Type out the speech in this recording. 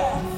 Yeah.